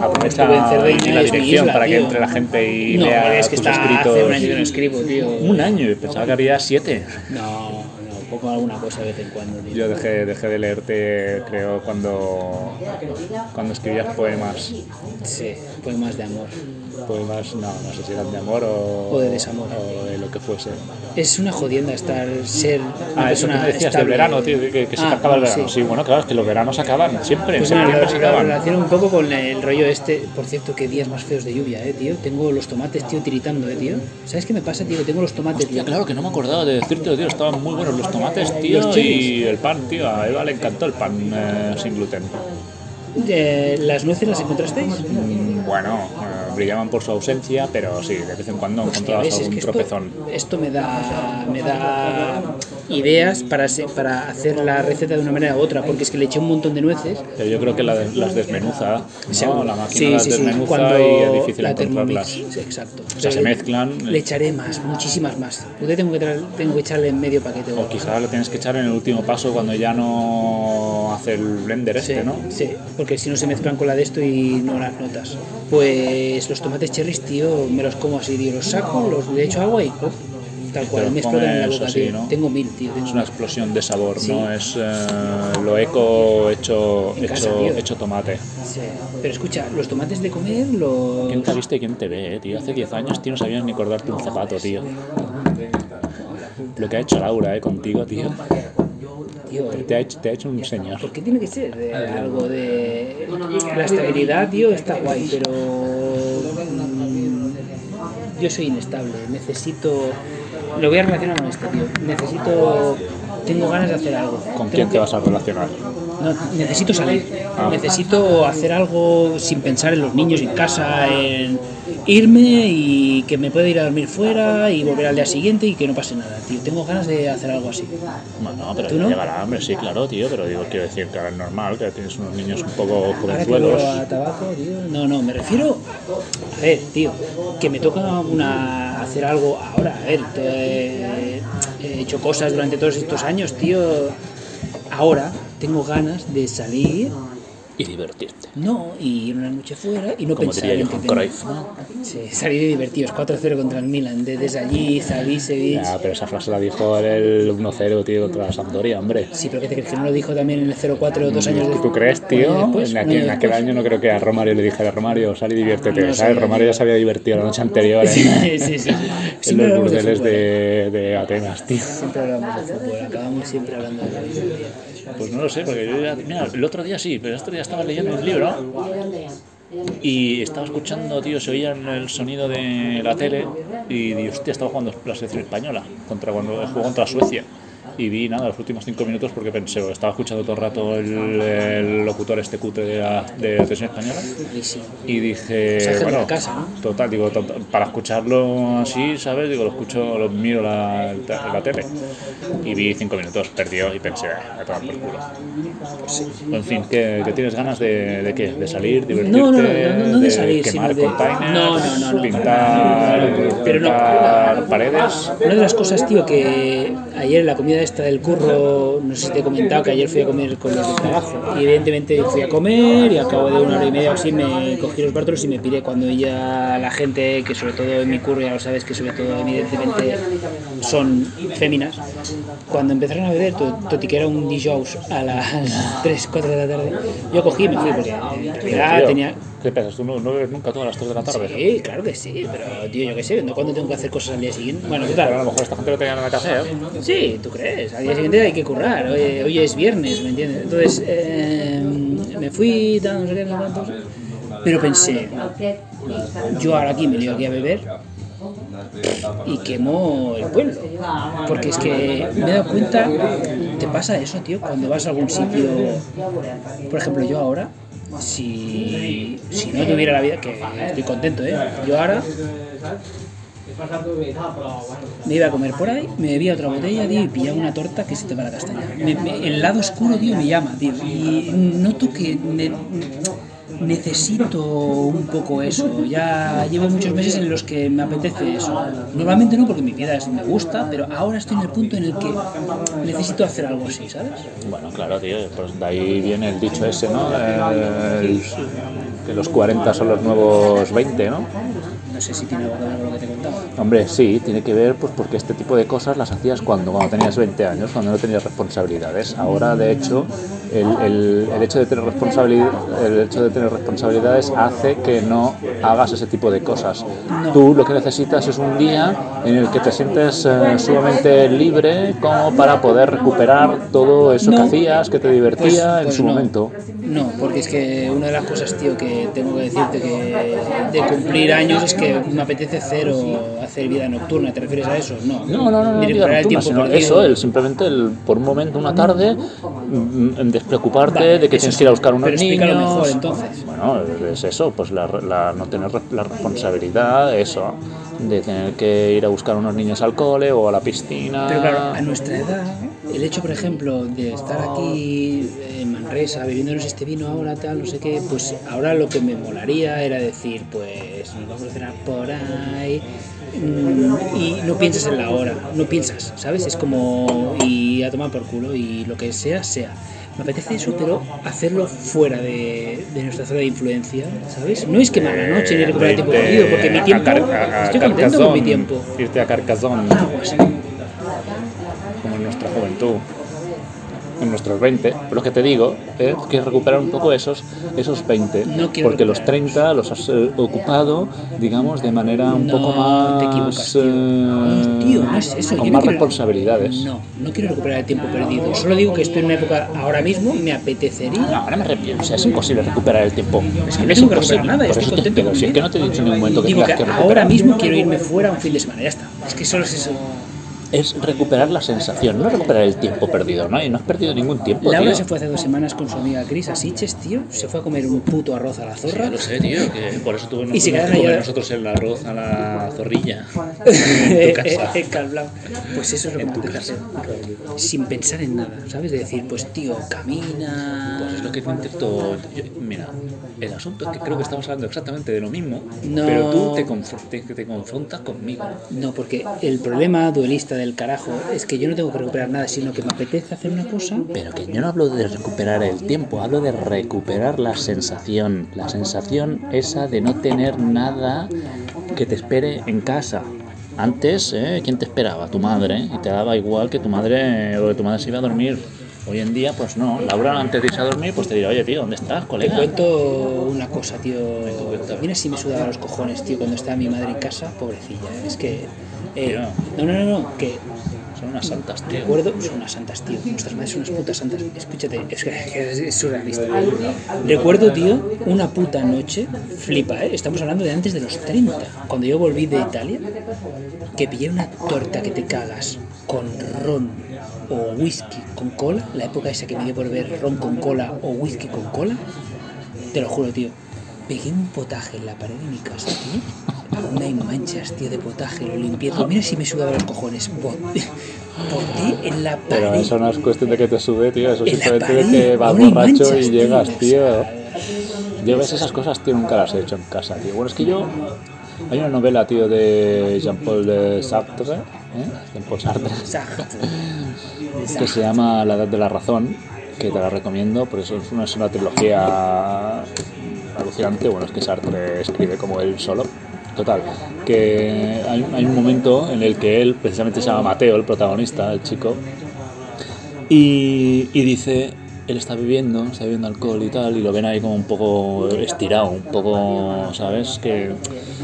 Aprovecha Cerdeña, en la dirección isla, para que entre la gente y No, lea es que tus está escritos. hace un año que no escribo, tío. Un año, pensaba que había siete. No, no, poco alguna cosa de vez en cuando, tío. Yo dejé, dejé de leerte, creo, cuando, cuando escribías poemas. Sí, poemas de amor. Poemas, no, no sé si eran de amor o, O de desamor. o de lo que fuese. Es una jodienda estar, ser una Ah, eso que me decías del verano, tío, que, que se te Ah, acaba el verano. sí. Sí. bueno, claro, es que los veranos acaban siempre, Pues nada, se lo acaban. relaciono un poco con el rollo este. Por cierto, qué días más feos de lluvia, eh, tío. Tengo los tomates, tío, tiritando, eh, tío. ¿Sabes qué me pasa, tío? Tengo los tomates, Hostia, tío. claro que no me acordaba de decirte, tío, estaban muy buenos los tomates, tío, Los y el pan, tío. A Eva le encantó el pan eh, sin gluten. Eh, ¿Las nueces las encontrasteis? Mm, Bueno, brillaban por su ausencia, pero sí, de vez en cuando encontrabas algún esto, tropezón. esto me da me da ideas para, se- para hacer la receta de una manera u otra, porque es que le eché un montón de nueces. Pero yo creo que la las desmenuza, ¿no? La máquina Sí, las sí, desmenuza cuando y es difícil la encontrarlas. Sí, exacto. O sea, se mezclan. Le echaré más, muchísimas más. Yo tengo que, tengo que echarle medio paquete. O quizás lo tienes que echar en el último paso cuando ya no hace el blender este, ¿no? sí, porque si no se mezclan con la de esto y no las notas. Pues los tomates cherries, tío, me los como así, tío, los saco, los le echo agua y ¡pop! Tal cual, me explotan en la comes boca, así. ¿no? Tengo mil, tío. tengo Es una explosión de sabor, Sí. ¿no? Es eh, lo eco hecho, En hecho, hecho tomate. Sí. Pero escucha, los tomates de comer, los... ¿Quién te ha visto y quién te ve, eh, tío? Hace 10 años, tío, no sabías ni acordarte un zapato, tío. Lo que ha hecho Laura, eh, contigo, tío. Tío, Te ha hecho, te ha hecho un señor. ¿Por qué tiene que ser de algo de... La estabilidad, tío, está guay, pero... mm, Yo soy inestable, necesito... Lo voy a relacionar con esto, tío. Necesito... Tengo ganas de hacer algo. ¿Con Tengo quién te vas a relacionar? No, necesito salir. Ah. Necesito hacer algo sin pensar en los niños en casa, en irme y que me pueda ir a dormir fuera y volver al día siguiente y que no pase nada, tío. Tengo ganas de hacer algo así. Bueno, pero ¿Tú no? llegará, hombre, sí, claro, tío, pero digo, quiero decir que ahora es normal, que tienes unos niños un poco jovenzuelos. a tabaco, tío. No, no, me refiero. A ver, tío, que me toca una hacer algo ahora. A ver, te- he hecho cosas durante todos estos años, tío. Ahora tengo ganas de salir, Y divertirte. no, y ir una noche fuera y no Como pensar diría en que Johan tengo- Cruyff, ¿no? Sí, salir divertidos, 4-0 contra el Milan, de- desde allí, Savicevic. Ya, pero esa frase la dijo en el 1-0, tío, contra la Sampdoria, hombre. Sí, pero ¿qué te crees? ¿Que no lo dijo también en el 0-4 dos años después? ¿Tú crees, tío? después, en, un aquel, año en aquel año no creo que a Romario le dijera Romario, sal y diviértete, No, ¿sabes? Romario ya se había divertido la noche anterior en, sí, sí. sí. en los de burdeles fútbol, de, ¿eh? de Atenas, tío. Siempre hablamos de fútbol, acabamos siempre hablando de fútbol. Pues no lo sé, porque yo ya, mira, el otro día sí, pero el otro día estaba leyendo un libro y estaba escuchando, tío, se oía el sonido de la tele y di, hostia, estaba jugando la selección española contra cuando jugó contra Suecia. Y vi nada, los últimos cinco minutos porque pensé, estaba escuchando todo el rato el, el locutor este cutre de la, de la televisión española y dije, de bueno, la casa, ¿no? total, digo, para escucharlo así, ¿sabes? Digo, lo escucho, lo miro la, la tele. Y vi cinco minutos, perdió y pensé, "Ah, a tomar por culo. En fin, ¿qué, qué tienes ganas de, de qué? ¿De salir, divertirte? No, no, no, no, no de salir, quemar sino de- containers, pintar, Pero pintar paredes? Una de las cosas, tío, que ayer en la comida esta del curro, no sé si te he comentado que ayer fui a comer con los del trabajo. Y evidentemente fui a comer y al cabo de una hora y media o así me cogí los bártulos y me piré. Cuando ya la gente, que sobre todo en mi curro ya lo sabes, que sobre todo evidentemente son féminas, cuando empezaron a beber, to- toti que era un dijous a las 3, 4 de la tarde, yo cogí y me fui porque en realidad tenía... ¿Qué piensas? ¿Tú no, no bebes nunca todas las 3 de la tarde? Sí, claro que sí, pero tío, yo qué sé, ¿no? ¿cuándo tengo que hacer cosas al día siguiente? Bueno, Pero a total. lo mejor esta gente lo tenía nada que hacer. ¿eh? Sí, ¿tú crees? Al día siguiente hay que currar, hoy, hoy es viernes, ¿me entiendes? Entonces, eh, me fui, tal, no sé qué, no sé cuántos, pero pensé, yo ahora aquí me lío aquí a beber y quemo el pueblo. Porque es que me he dado cuenta, te pasa eso, tío, cuando vas a algún sitio, por ejemplo, yo ahora, si, no tuviera la vida, que estoy contento, ¿eh? Yo ahora me iba a comer por ahí, me bebía otra botella, tío, y pillaba una torta que se te va la castaña. El lado oscuro, tío, me llama, tío. Y noto que ne- necesito un poco eso. Ya llevo muchos meses en los que me apetece eso. Normalmente no, porque mi vida es- me gusta, pero ahora estoy en el punto en el que necesito hacer algo así, ¿sabes? Bueno, claro, tío, pues de ahí viene el dicho ese, ¿no? El- que los 40 son los nuevos 20, ¿no? no sé si tiene algo que. Hombre, sí, tiene que ver pues porque este tipo de cosas las hacías cuando, cuando tenías 20 años, cuando no tenías responsabilidades. Ahora, de hecho, el, el- el hecho de tener responsabilidad, el hecho de tener responsabilidades hace que no hagas ese tipo de cosas. Tú lo que necesitas es un día en el que te sientes eh, sumamente libre como para poder recuperar todo eso que hacías, que te divertía en pues su no. momento. No, porque es que una de las cosas, tío, que tengo que decirte que de cumplir años es que me apetece cero hacer vida nocturna. ¿Te refieres a eso? No. No, no, no, no, vida el nocturna, sino eso, el, simplemente el, por un momento, una tarde, mm, despreocuparte Vale, de que eso tienes que ir a buscar unos pero niños. mejor, entonces. Bueno, es eso, pues la, la- no tener la responsabilidad, eso, de tener que ir a buscar unos niños al cole o a la piscina. Pero claro, a nuestra edad, el hecho, por ejemplo, de estar aquí en Manresa, bebiéndonos este vino ahora, tal, no sé qué, pues ahora lo que me molaría era decir, pues nos vamos a cenar por ahí. Mm, Y no piensas en la hora, no piensas, ¿sabes? Es como y a tomar por culo y lo que sea, sea. Me apetece eso, pero hacerlo fuera de, de nuestra zona de influencia, ¿sabes? No es que la noche ni recuperar tiempo Irte perdido, porque mi tiempo, a- a estoy contento con mi tiempo. Irte a Carcassonne, Aguas. como en nuestra juventud. En nuestros 20, pero lo que te digo es que recuperar un poco esos, esos 20, No porque los recuperarlos. 30 los has eh, ocupado, digamos, de manera un No, poco más. te equivocas, tío. eh, No, tío, no es eso. Con yo más quiero- responsabilidades. No, no quiero recuperar el tiempo perdido. Solo digo que estoy en una época ahora mismo, me apetecería. No, ahora me arrepiento, o sea, es imposible recuperar el tiempo. Es que no tengo que recuperar nada, Por estoy eso te- contento con si es que no te he dicho en ningún momento que Digo que que ahora mismo quiero irme fuera un fin de semana, ya está. Es que solo es eso. Es recuperar la sensación, no recuperar el tiempo perdido. No, no has perdido ningún tiempo. Laura tío. se fue hace dos semanas con su amiga Cris a Siches, tío. Se fue a comer un puto arroz a la zorra. Ya lo sé, tío, que por eso tuvimos Y se que comer allá- nosotros el arroz a la zorrilla. Eh, en tu casa. eh, eh, calblao. Pues eso es lo que me apetece hacer. Sin pensar en nada, ¿sabes? De decir, pues tío, camina. Pues es lo que te intento. yo- mira, el asunto es que creo que estamos hablando exactamente de lo mismo, No. pero tú te, confr- te, te confrontas conmigo. No, porque el problema duelista del carajo es que yo no tengo que recuperar nada, sino que me apetece hacer una cosa. Pero que yo no hablo de recuperar el tiempo, hablo de recuperar la sensación. La sensación esa de no tener nada que te espere en casa. Antes, ¿eh? ¿quién te esperaba? Tu madre. Y te daba igual que tu madre o que tu madre se iba a dormir. Hoy en día, pues no. Laura, antes de irse a dormir, pues te dirá, oye, tío, ¿dónde estás, Te colega? cuento una cosa, tío. Mira si me sudaba los cojones, tío, cuando estaba mi madre en casa, pobrecilla. ¿eh? Es que. Eh, no, no, no, no, que Son unas santas, tío. recuerdo. Son unas santas, tío. Nuestras madres son unas putas santas. Escúchate, es que es surrealista. Recuerdo, tío, una puta noche, flipa, ¿eh? Estamos hablando de antes de los 30. Cuando yo volví de Italia, que pillé una torta que te cagas con ron o whisky con cola, la época esa que me dio por ver ron con cola o whisky con cola, te lo juro, tío. Pegué un potaje en la pared de mi casa, tío. No hay manchas, tío, de potaje, lo limpié. Mira si me sudaba los cojones. Boté, boté en la Pero pared. eso no es cuestión de que te sube, tío. Eso simplemente de que vas borracho manchas, y llegas, tío. Yo ves esas cosas, tío, nunca las he hecho en casa, tío. Bueno, es que yo... Hay una novela, tío, de Jean-Paul de Sartre, ¿eh? Jean-Paul Sartre, que se llama La Edad de la Razón, que te la recomiendo, por eso es una, es una trilogía alucinante. Bueno, es que Sartre escribe como él solo. Total, que hay, hay un momento en el que él, precisamente se llama Mateo, el protagonista, el chico, y, y dice, él está bebiendo, está bebiendo alcohol y tal, y lo ven ahí como un poco estirado, un poco, ¿sabes? Que,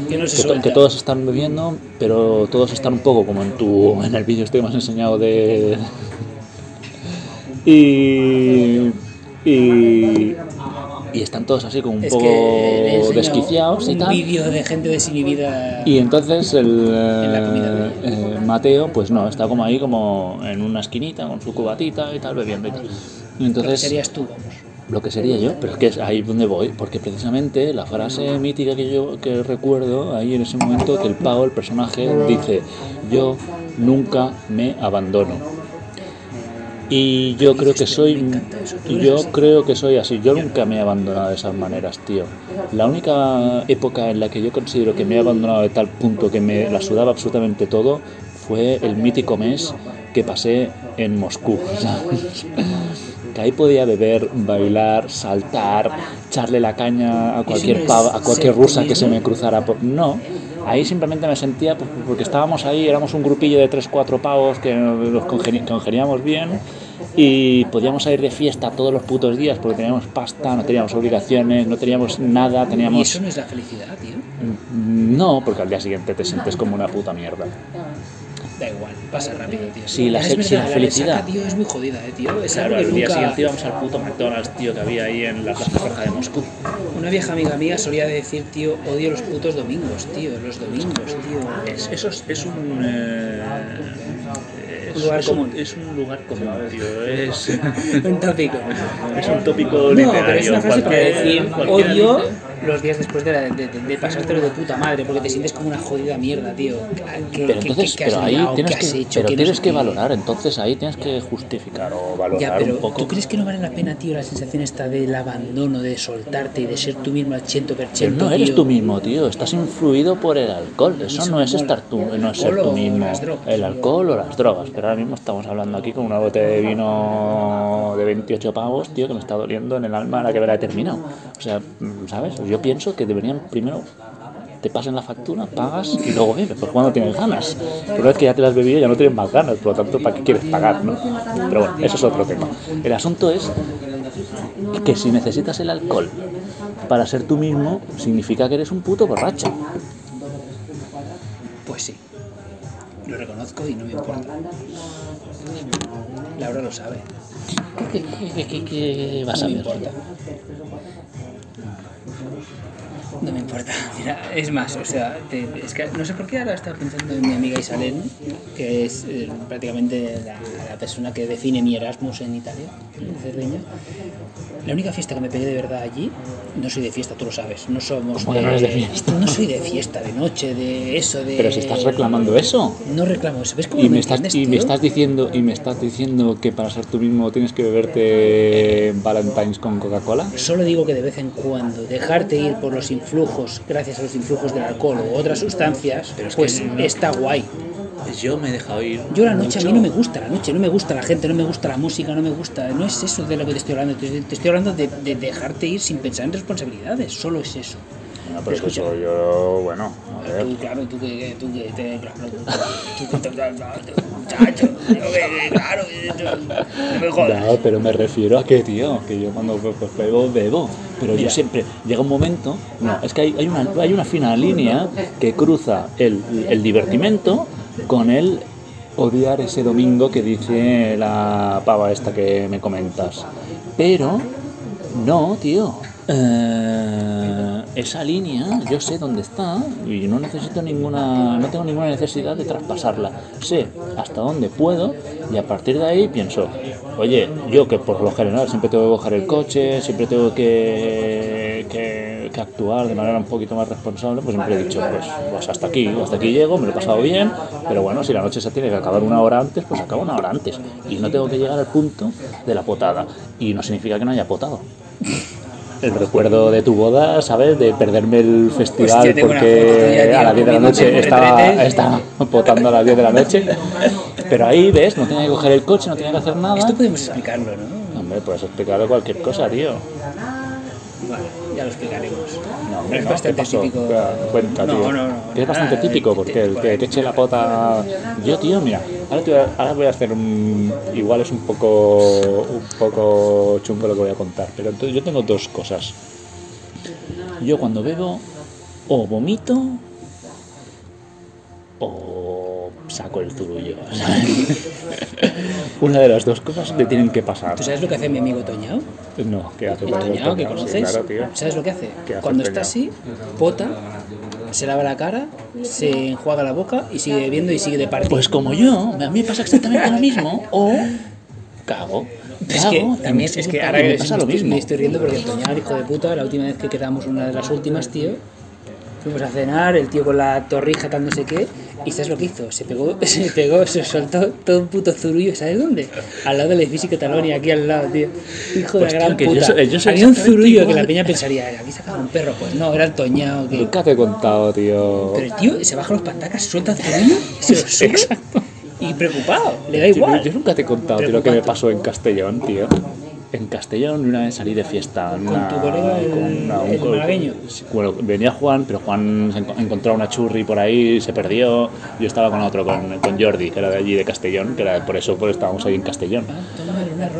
que no se que, to- suelta. que todos están bebiendo, pero todos están un poco como en tu en el vídeo este que me has enseñado de y y, y están todos así como un Es poco desquiciados y un tal. vídeo de gente desinhibida. Y entonces el la comida eh, eh, Mateo, pues no, está como ahí como en una esquinita con su cubatita y tal, bebiendo y tal. Y Lo que entonces serías tú, vamos. lo que sería yo, pero es que es ahí donde voy, porque precisamente la frase mítica que yo que recuerdo ahí en ese momento que el Pau, el personaje, dice, yo nunca me abandono. Y yo creo que soy, yo así. creo que soy así, yo nunca me he abandonado de esas maneras, tío. La única época en la que yo considero que me he abandonado de tal punto que me la sudaba absolutamente todo fue el mítico mes que pasé en Moscú. ¿sabes? que ahí podía beber, bailar, saltar, echarle la caña a cualquier pava- a cualquier rusa que se me cruzara por no Ahí simplemente me sentía, pues, porque estábamos ahí, éramos un grupillo de 3-4 pavos que nos congeni- congeniamos bien y podíamos ir de fiesta todos los putos días porque teníamos pasta, no teníamos obligaciones, no teníamos nada, Y teníamos... eso no es la felicidad, tío. No, porque al día siguiente te sientes como una puta mierda. Da igual, pasa rápido, tío. Sí, la Es verdad, sí, la resaca, felicidad. tío, es muy jodida, eh, tío. Es Claro, algo que nunca- siguiente íbamos al puto McDonald's, tío, que había ahí en la Plaza Roja de Moscú. Una vieja amiga mía solía decir, tío, odio los putos domingos, tío, los domingos, tío. Es, eso es, es un... eh, Un lugar es un- común. es un lugar común, tío. Es, Un tópico. es un tópico No, literario. pero es una frase para decir odio dice- los días después de, la- de, de- de pasártelo de puta madre, porque te sientes como una jodida mierda, tío. ¿Qué, Pero qué- entonces, qué- qué has pero ahí liado? tienes ¿Qué has que, hecho? pero ¿Qué no tienes sé que valorar, entonces ahí tienes que justificar o valorar Ya, pero un poco. ¿tú crees que no vale la pena, tío, la sensación esta del abandono, de soltarte y de ser tú mismo al 100%? Pero no eres tío? tú mismo, tío. Estás influido por el alcohol. Eso Eso no es mola. estar tú, no es ser tú mismo. El alcohol o las drogas. Pero ahora mismo estamos hablando aquí con una botella de vino de 28 pavos, tío, que me está doliendo en el alma la que verá terminado. O sea, ¿sabes? Yo pienso que deberían primero te pasen la factura, pagas y luego bebes, porque cuando tienes ganas. Pero una vez que ya te las has bebido ya no tienes más ganas, por lo tanto, ¿para qué quieres pagar? No? Pero bueno, eso es otro tema. El asunto es que si necesitas el alcohol para ser tú mismo, significa que eres un puto borracho. Pues sí. Lo reconozco y no me importa. Laura lo sabe. ¿Qué, qué- qué- qué vas No a me ver? importa. No me importa. Mira, es más, o sea, te- es que no sé por qué ahora estaba pensando en mi amiga Isalén, que es eh, prácticamente la, la persona que define mi Erasmus en Italia, en Cerdeña. La única fiesta que me pegué de verdad allí, no soy de fiesta, tú lo sabes, no somos ¿Cómo que no de fiesta? No soy de fiesta, de noche, de eso, de... Pero si estás reclamando eso. No reclamo eso, ¿ves cómo Y me, estás, y me estás diciendo y me estás diciendo que para ser tú mismo tienes que beberte Valentine's con Coca-Cola. Solo digo que de vez en cuando dejarte ir por los influjos, gracias a los influjos del alcohol o otras sustancias, Pero es que pues no- está guay. Yo me he dejado ir. Yo la noche a mí no me gusta, la noche no me gusta la gente, no me gusta la música, no me gusta, no es eso de lo que te estoy hablando, te, te estoy hablando de, de dejarte ir sin pensar en responsabilidades, solo es eso. No, pero Escucha. eso yo, bueno, a ver. Tú, claro, tú que, tú que, te, claro, tú, muchacho, que, claro, no me jodas. No, pero me refiero a que, tío, que yo cuando be- be- bebo, bebo. Pero yo siempre, llega un momento, no, es que hay, hay, una, hay una fina línea que cruza el, el divertimento con el odiar ese domingo que dice la pava esta que me comentas. Pero, no, tío. Eh, esa línea, yo sé dónde está y no necesito ninguna, no tengo ninguna necesidad de traspasarla. Sé hasta dónde puedo y a partir de ahí pienso, oye, yo que por lo general siempre tengo que coger el coche, siempre tengo que, que, actuar de manera un poquito más responsable, pues siempre he dicho, pues, pues hasta aquí, hasta aquí llego, me lo he pasado bien, pero bueno, si la noche se tiene que acabar una hora antes, pues acaba una hora antes y no tengo que llegar al punto de la potada y no significa que no haya potado el recuerdo de tu boda, ¿sabes? De perderme el festival Hostia, porque a las 10 de la noche estaba, estaba potando a las 10 de la noche. Pero ahí, ¿ves? No tenía que coger el coche, no tenía que hacer nada. Esto podemos explicarlo, ¿no? Hombre, puedes explicarle cualquier cosa, tío. Ya lo explicaremos. No, hombre, es no, bastante típico. Cuenta, no, tío. no, no. Que es bastante nada, típico, te- porque te- el que te eche la pota... Yo, tío, mira, ahora, te voy a, ahora voy a hacer un... Igual es un poco, un poco chungo lo que voy a contar, pero entonces yo tengo dos cosas. Yo cuando bebo o vomito o saco el zurullo. Una de las dos cosas le tienen que pasar. ¿Tú sabes lo que hace mi amigo Toñao? No, ¿qué hace Toñao que conoces. claro, tío. ¿Sabes lo que hace? ¿Qué hace Cuando está así, pota, se lava la cara, se enjuaga la boca y sigue bebiendo y sigue de parte. Pues como yo, a mí me pasa exactamente lo mismo. O cago. es que también es que ahora me me, pasa lo mismo. me estoy riendo porque el hijo de puta, la última vez que quedamos, una de las últimas, tío, fuimos a cenar, el tío con la torrija tal no sé qué, y ¿sabes lo que hizo? Se pegó, se pegó, se soltó todo un puto zurullo, ¿sabes dónde? Al lado del edificio Catalonia, aquí al lado, tío. Hijo Pues, de la gran yo puta. soy- yo soy Había un zurullo que la peña pensaría, aquí sacaba un perro, pues no, era el Toñao que... Nunca te he contado, tío. Pero el tío se baja los patacas, suelta el zurullo, se lo sube, Exacto. y preocupado, le da igual. Yo nunca te he contado tío, lo que me pasó en Castellón, tío. En Castellón y una vez salí de fiesta. ¿Con una- tu colega, el- un el co- malagueño? Bueno, venía Juan, pero Juan se enco- encontró una churri por ahí, se perdió. Yo estaba con otro, con, con Jordi, que era de allí de Castellón, que era por eso pues, estábamos ahí en Castellón. Ah,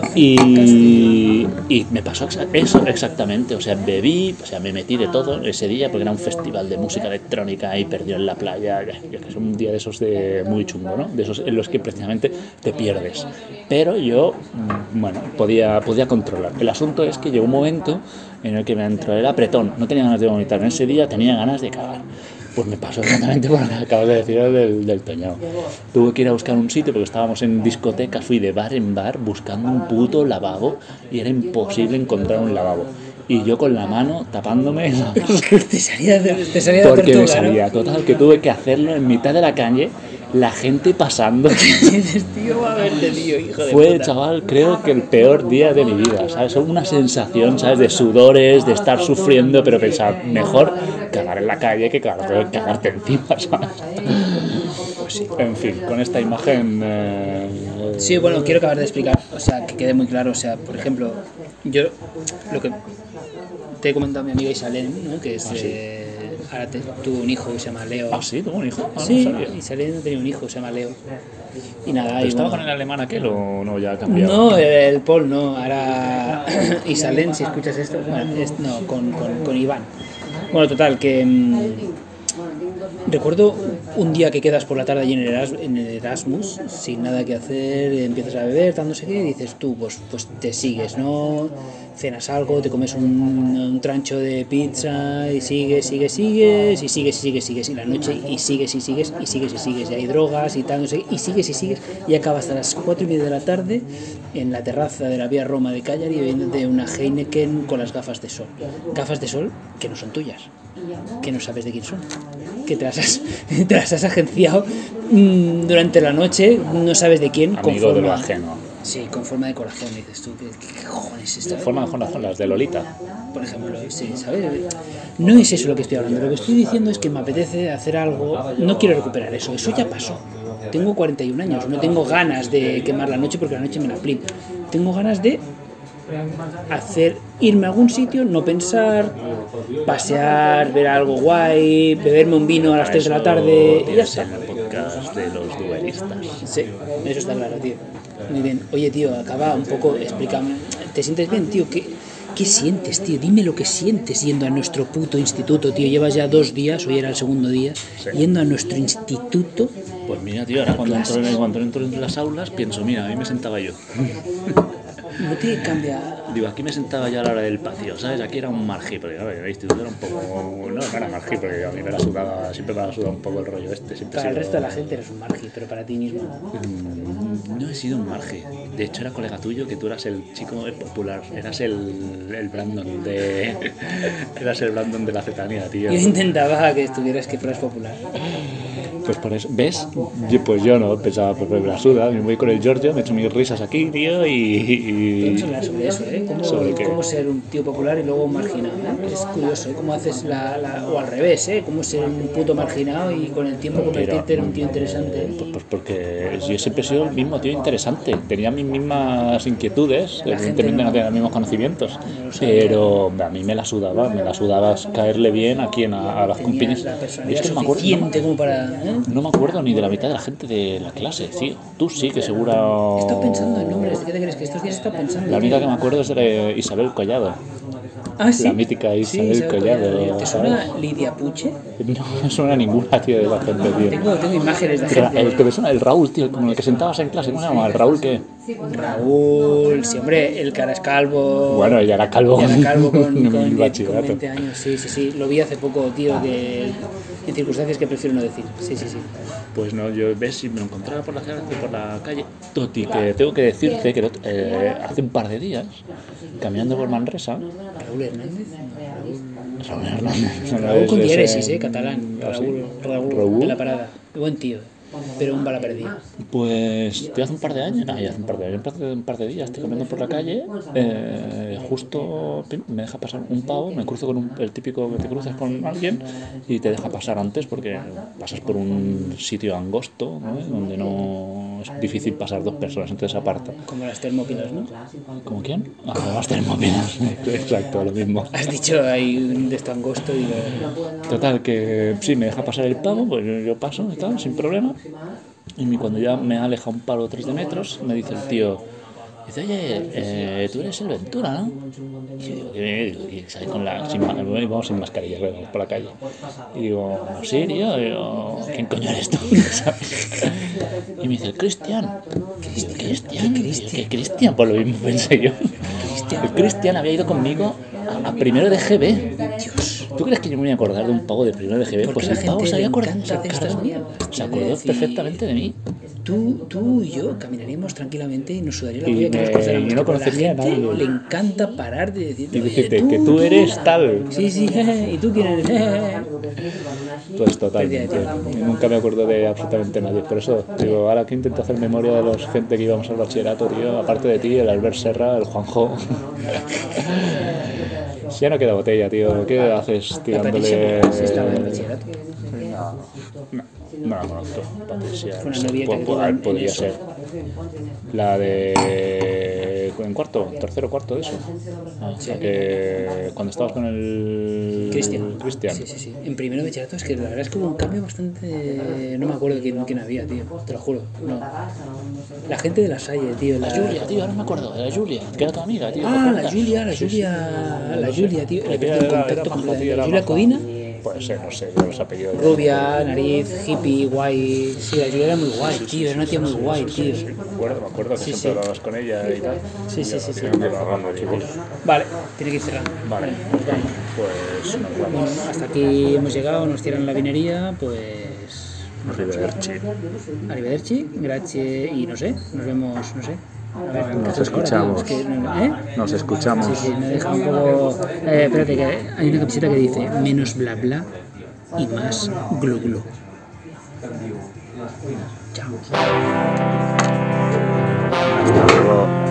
un Y, y me pasó exa- eso exactamente, o sea, bebí, o sea, me metí de todo ese día porque era un festival de música electrónica ahí perdido en la playa, que es un día de esos de muy chungo, ¿no? De esos en los que precisamente te pierdes. Pero yo, mm, bueno, podía, podía controlar. El asunto es que llegó un momento en el que me entró el apretón, no tenía ganas de vomitar, en ese día tenía ganas de cagar. Pues me pasó exactamente por lo que acabas de decir del, del Toñao. Tuve que ir a buscar un sitio porque estábamos en discoteca, fui de bar en bar buscando un puto lavabo y era imposible encontrar un lavabo. Y yo con la mano tapándome te salía de, te salía de porque me tortuga, ¿no? salía. Total, que tuve que hacerlo en mitad de la calle, la gente pasando. Dices, tío, va a verte, tío, hijo de Fue, puta. chaval, creo que el peor día de mi vida, ¿sabes? Una sensación, ¿sabes? De sudores, de estar sufriendo, pero pensar, mejor cagar en la calle que cagar- cagarte encima, ¿sabes? En fin, con esta imagen... eh, Sí, bueno, quiero acabar de explicar, o sea, que quede muy claro, o sea, por ejemplo, yo lo que te he comentado a mi amiga Isalén, ¿no? que es, eh, ahora te- tuvo un hijo que se llama Leo. Ah, sí, tuvo un hijo. Ah, no sí, sabía. Isalén tenía un hijo que se llama Leo. Y nada, ¿Pero y ¿Estaba bueno, con el alemán aquel o no? Ya ha cambiado. No, el Paul no, ahora Isalén, si escuchas esto, bueno, es- no, con, con, con Iván. Bueno, total, que mm, recuerdo un día que quedas por la tarde allí en en el Erasmus, sin nada que hacer, empiezas a beber, tal, no sé qué, y dices tú, pues, pues te sigues, ¿no? Cenas algo, te comes un, un trancho de pizza y sigues, sigues, sigues, y sigues, y sigues, sigues, y la noche, y sigues, y sigues, y sigues, y sigues, y hay drogas y tal, no sé y sigues, y sigues, y acabas a las cuatro y media de la tarde en la terraza de la Vía Roma de Cagliari bebiéndote una Heineken con las gafas de sol. Gafas de sol que no son tuyas, que no sabes de quién son, que te las has, te las has agenciado mm, durante la noche, no sabes de quién, con Amigo de lo ajeno. Sí, con forma de corazón, dices tú, ¿qué, qué cojones es esto? Forma con razón, las de Lolita. por ejemplo, sí, ¿sabes? No es eso lo que estoy hablando, lo que estoy diciendo es que me apetece hacer algo, no quiero recuperar eso, eso ya pasó. Tengo 41 años, no tengo ganas de quemar la noche porque la noche me la plin. Tengo ganas de hacer irme a algún sitio, no pensar, pasear, ver algo guay, beberme un vino a las 3 de la tarde y ya está. el podcast de los duelistas. Sí, eso está claro, tío. Muy bien. Oye, tío, acaba un poco, explícame. ¿Te sientes bien, tío? ¿Qué, ¿Qué sientes, tío? Dime lo que sientes yendo a nuestro puto instituto, tío. Llevas ya dos días, hoy era el segundo día, yendo a nuestro instituto. Pues mira, tío, ahora cuando entro, en, cuando entro en las aulas pienso, mira, a mí me sentaba yo. No te cambia. Digo, aquí me sentaba yo a la hora del patio, ¿sabes? Aquí era un margi, porque claro, el instituto era un poco... No, no era margi, porque a mí me la sudaba, siempre me la sudado un poco el rollo este. Siempre Para el resto de la gente eres un margi, pero para ti mismo. Mm, No he sido un marge. De hecho, era colega tuyo que tú eras el chico popular. Eras el, el Brandon de. eras el Brandon de la cetanía, tío. Yo intentaba que estuvieras que fueras popular. Pues por eso. ¿Ves? Yo, pues yo no pensaba, pues me la suda. Me voy con el Giorgio, me echo mis risas aquí, tío, y. Hablar sobre eso, ¿eh? ¿Cómo, ¿Sobre qué? cómo ser un tío popular y luego un marginado, ¿eh? Es curioso, ¿eh? Cómo haces la, la- O al revés, ¿eh? Cómo ser un puto marginado y con el tiempo convertirte en un tío interesante. ¿eh? Pues, pues porque yo siempre he sido el mismo tío interesante. Tenía mis mismas inquietudes, La evidentemente no. tenía los mismos conocimientos. Pero a mí me la sudaba, me la sudaba caerle bien a quien, a, a las compañías. es que no me acuerdo, como para... ¿eh? No me acuerdo ni de la mitad de la gente de la clase, tío. Tú sí, que seguro. Estoy pensando en nombres, ¿qué te crees? Que estos días estoy pensando. La única que me acuerdo es de Isabel Collado. Ah, sí. la mítica Isabel Isabel Collado, ¿Te suena Lidia Puche? No me suena ninguna, tío, de la gente, tío. Tengo, tengo imágenes de gente. el que me suena, el Raúl, tío, como el que sentabas en clase. ¿Cómo se llama? ¿El Raúl qué? Raúl, sí, hombre, el cara es calvo. Bueno, ya era calvo. Ya era calvo con, con, el 10, con bachillerato. 20 años. Sí, sí, sí. Lo vi hace poco, tío, de, en circunstancias que prefiero no decir. Sí, sí, sí. Pues no, yo ves si me lo encontraba por la, calle- por la calle. Toti, que tengo que decirte que eh, hace un par de días, caminando por Manresa, Raúl Hernández. Raúl Hernández, Raúl con diéresis, eh, catalán. ¿Ah, Raúl, Raúl. de la parada. Buen tío. Pero un bala perdida. Pues te hace un par de años, ah, ya hace un par de años, un par de días, estoy caminando por la calle, eh, justo pim, me deja pasar un pavo, me cruzo con un- el típico que te cruzas con alguien y te deja pasar antes porque pasas por un sitio angosto, ¿no? donde no es difícil pasar dos personas, entonces aparta. Como las termópilas, ¿no? ¿Como quién? Ah, las termópilas, exacto, lo mismo. Has dicho ahí de esto angosto y Total, que sí, me deja pasar el pavo, pues yo paso y tal, sin problema. Y cuando ya me aleja un par o tres de metros, me dice el tío, dice, oye, eh, tú eres el Ventura, ¿no? Y yo digo, "¿Qué?". con la, sin, vamos sin mascarilla, por la calle. Y digo, sí, tío, Y digo, ¿quién coño eres tú? Y me dice, Cristian. Cristian, ¿qué Cristian? Pues lo mismo pensé yo. El Cristian había ido conmigo a, a primero de GB. ¿Tú crees que yo me voy a acordar de un pavo de primero de GB? ¿Por Pues el pavo se había acordado, se acordó decir, perfectamente de mí. Tú, tú y yo caminaríamos tranquilamente y nos sudaría la polla que me- nos conociéramos. y no pero a la conocería a nadie. le encanta parar de decirte, Y "Oye, decirte que tú eres tal. Sí, sí, ¿y tú quién eres? Pues totalmente. Nunca me acuerdo de absolutamente nadie. Por eso, digo, ahora que intento hacer memoria de los gente que íbamos al bachillerato, tío, aparte de ti, el Albert Serra, el Juanjo. Si ya no queda botella, tío. ¿Qué haces tirándole.? Estaba en bachillerato. No, no la conozco. Patricia. Fue una novia que ser. La de. ¿En cuarto? ¿Tercero cuarto de eso? Ah, o sea que. Cuando estabas con el. Cristian. Cristian. Sí, sí, sí. En primero de bachillerato es que la verdad es que hubo un cambio bastante... No me acuerdo quién, quién había, tío. Te lo juro. No. La gente de la Salle, tío. La La... Julia, tío, ahora me acuerdo. La Julia, que era tu amiga, tío. ¿te Ah, la? Julia, la Sí, sí. Julia... La. Julia, tío. Le perdí el era- era contacto con la, Julia. Codina. Puede ser, no sé, los apellidos. Rubia, nariz, hippie, guay. Sí, la Julia era muy guay, tío. Era una tía muy guay, tío. Sí, me acuerdo, me acuerdo que siempre hablabas con ella y tal. Sí, sí, sí, sí. Vale, tiene que ir cerrando. Vale, Nos vamos. pues nos Bueno, vamos. hasta aquí hemos llegado, nos cierran la vinería, pues... Arrivederci. Arrivederci, grazie y no sé, nos vemos, no sé. A ver, ¿qué Nos escuchamos. ¿eh? Nos escuchamos. Sí, sí, me deja un poco... Eh, espérate, que hay una camiseta que dice menos bla bla y más glu glu. Chao. Hasta luego.